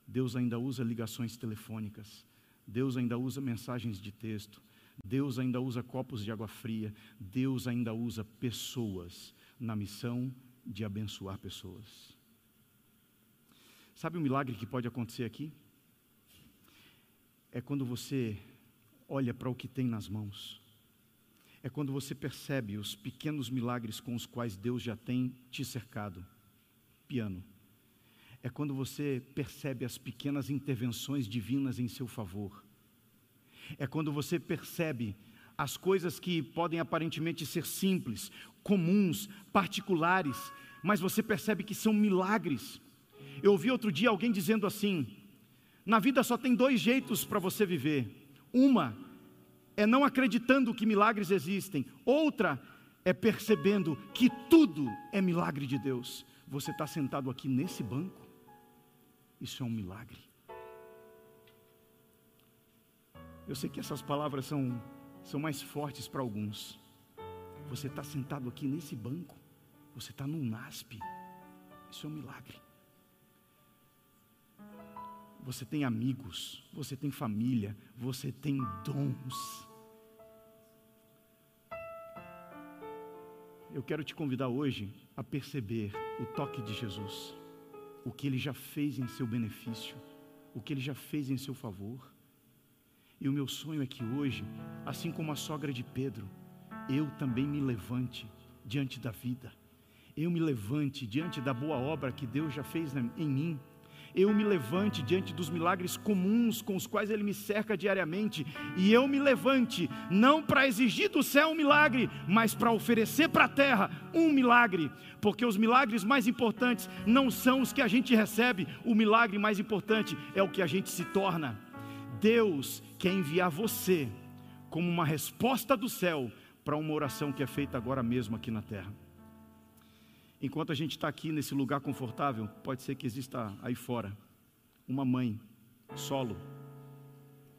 Deus ainda usa ligações telefônicas. Deus ainda usa mensagens de texto. Deus ainda usa copos de água fria. Deus ainda usa pessoas na missão de abençoar pessoas. Sabe o milagre que pode acontecer aqui? É quando você olha para o que tem nas mãos. É quando você percebe os pequenos milagres com os quais Deus já tem te cercado. Piano. É quando você percebe as pequenas intervenções divinas em seu favor. É quando você percebe as coisas que podem aparentemente ser simples, comuns, particulares, mas você percebe que são milagres. Eu ouvi outro dia alguém dizendo assim: na vida só tem dois jeitos para você viver. Uma é não acreditando que milagres existem, outra é percebendo que tudo é milagre de Deus. Você está sentado aqui nesse banco, isso é um milagre. Eu sei que essas palavras são, são mais fortes para alguns. Você está sentado aqui nesse banco, você está num NASP, isso é um milagre. Você tem amigos, você tem família, você tem dons. Eu quero te convidar hoje a perceber o toque de Jesus, o que ele já fez em seu benefício, o que ele já fez em seu favor. E o meu sonho é que hoje, assim como a sogra de Pedro, eu também me levante diante da vida, eu me levante diante da boa obra que Deus já fez em mim eu me levante diante dos milagres comuns com os quais Ele me cerca diariamente, e eu me levante não para exigir do céu um milagre, mas para oferecer para a terra um milagre, porque os milagres mais importantes não são os que a gente recebe, o milagre mais importante é o que a gente se torna. Deus quer enviar você como uma resposta do céu para uma oração que é feita agora mesmo aqui na terra. Enquanto a gente está aqui nesse lugar confortável, pode ser que exista aí fora uma mãe, solo,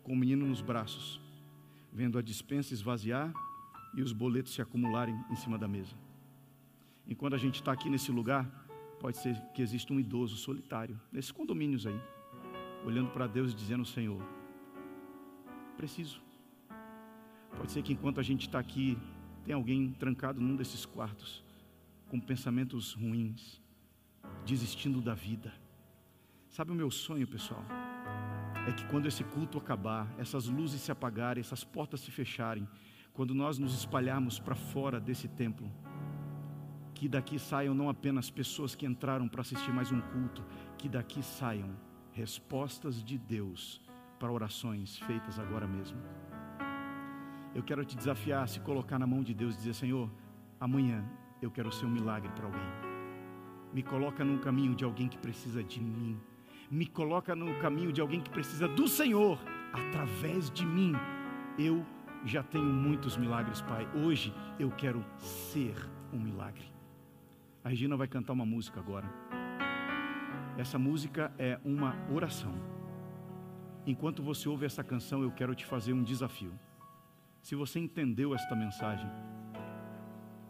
com o um menino nos braços, vendo a dispensa esvaziar e os boletos se acumularem em cima da mesa. Enquanto a gente está aqui nesse lugar, pode ser que exista um idoso solitário, nesses condomínios aí, olhando para Deus e dizendo: Senhor, preciso. Pode ser que enquanto a gente está aqui, tem alguém trancado num desses quartos, com pensamentos ruins, desistindo da vida. Sabe o meu sonho, pessoal? É que quando esse culto acabar, essas luzes se apagarem, essas portas se fecharem, quando nós nos espalharmos para fora desse templo, que daqui saiam não apenas pessoas que entraram para assistir mais um culto, que daqui saiam respostas de Deus para orações feitas agora mesmo. Eu quero te desafiar a se colocar na mão de Deus e dizer: Senhor, amanhã eu quero ser um milagre para alguém. Me coloca no caminho de alguém que precisa de mim. Me coloca no caminho de alguém que precisa do Senhor através de mim. Eu já tenho muitos milagres, Pai. Hoje eu quero ser um milagre. A Regina vai cantar uma música agora. Essa música é uma oração. Enquanto você ouve essa canção, eu quero te fazer um desafio. Se você entendeu esta mensagem,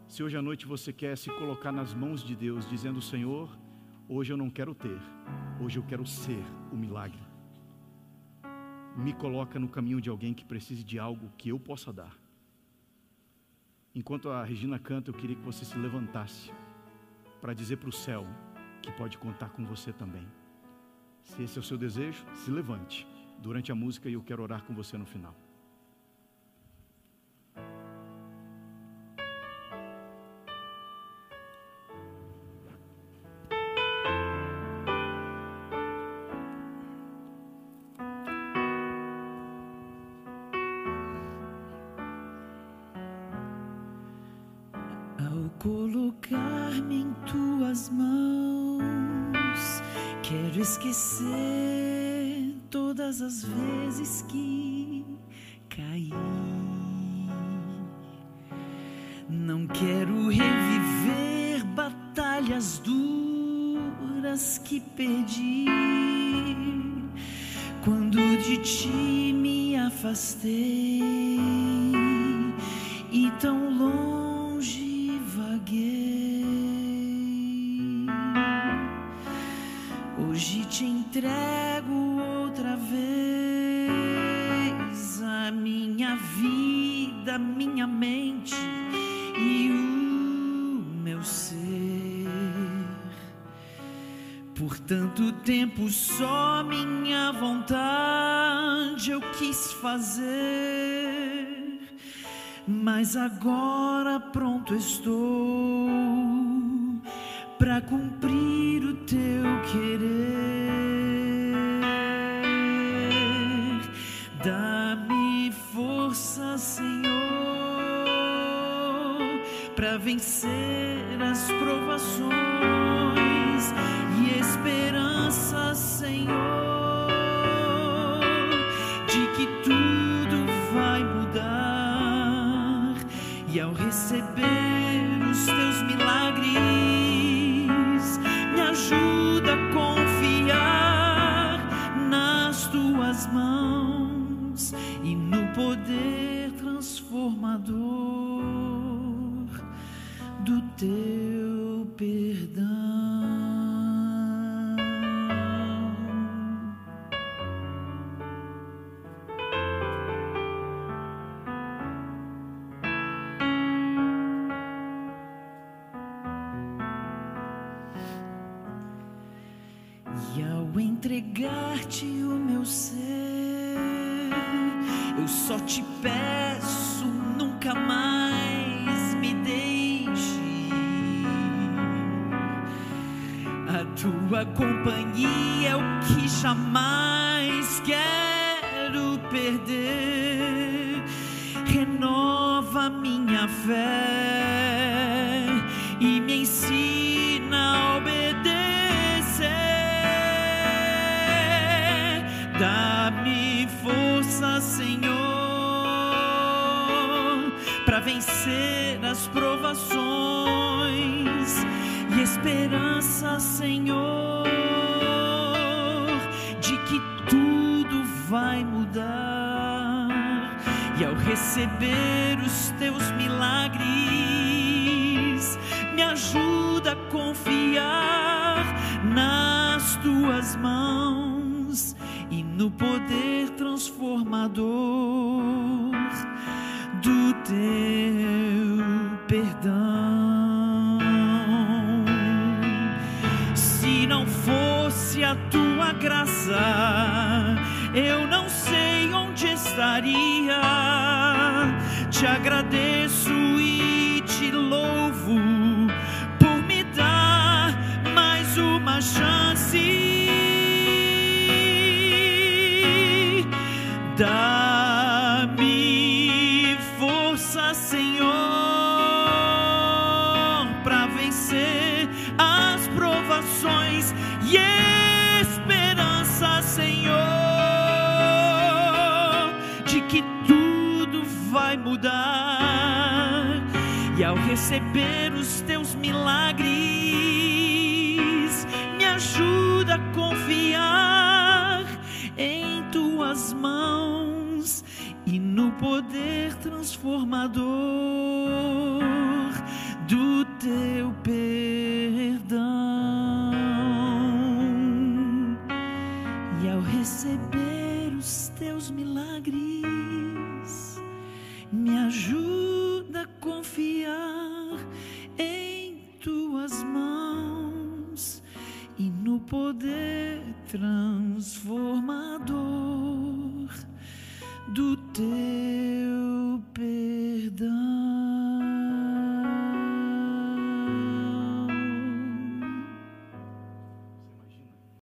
se hoje à noite você quer se colocar nas mãos de Deus, dizendo: Senhor, hoje eu não quero ter, hoje eu quero ser o milagre. Me coloca no caminho de alguém que precise de algo que eu possa dar. Enquanto a Regina canta, eu queria que você se levantasse para dizer para o céu que pode contar com você também. Se esse é o seu desejo, se levante durante a música eu quero orar com você no final. colocar-me em tuas mãos. Quero esquecer todas as vezes que caí. Não quero reviver batalhas duras que perdi quando de ti me afastei. Tanto tempo só minha vontade eu quis fazer, mas agora pronto estou e ao receber os teus milagres me ajuda a confiar nas tuas mãos transformador do teu perdão. Se não fosse a tua graça, eu não sei onde estaria. Te agradeço e te louvo por me dar mais uma chance. Dá-me força, Senhor, para vencer as provações e esperança, Senhor, de que tudo vai mudar. E ao receber os teus milagres, me ajuda a confiar em tuas mãos e no poder transformador do teu perdão. E ao receber os teus milagres, me ajuda a confiar em tuas mãos e no poder transformador do teu perdão.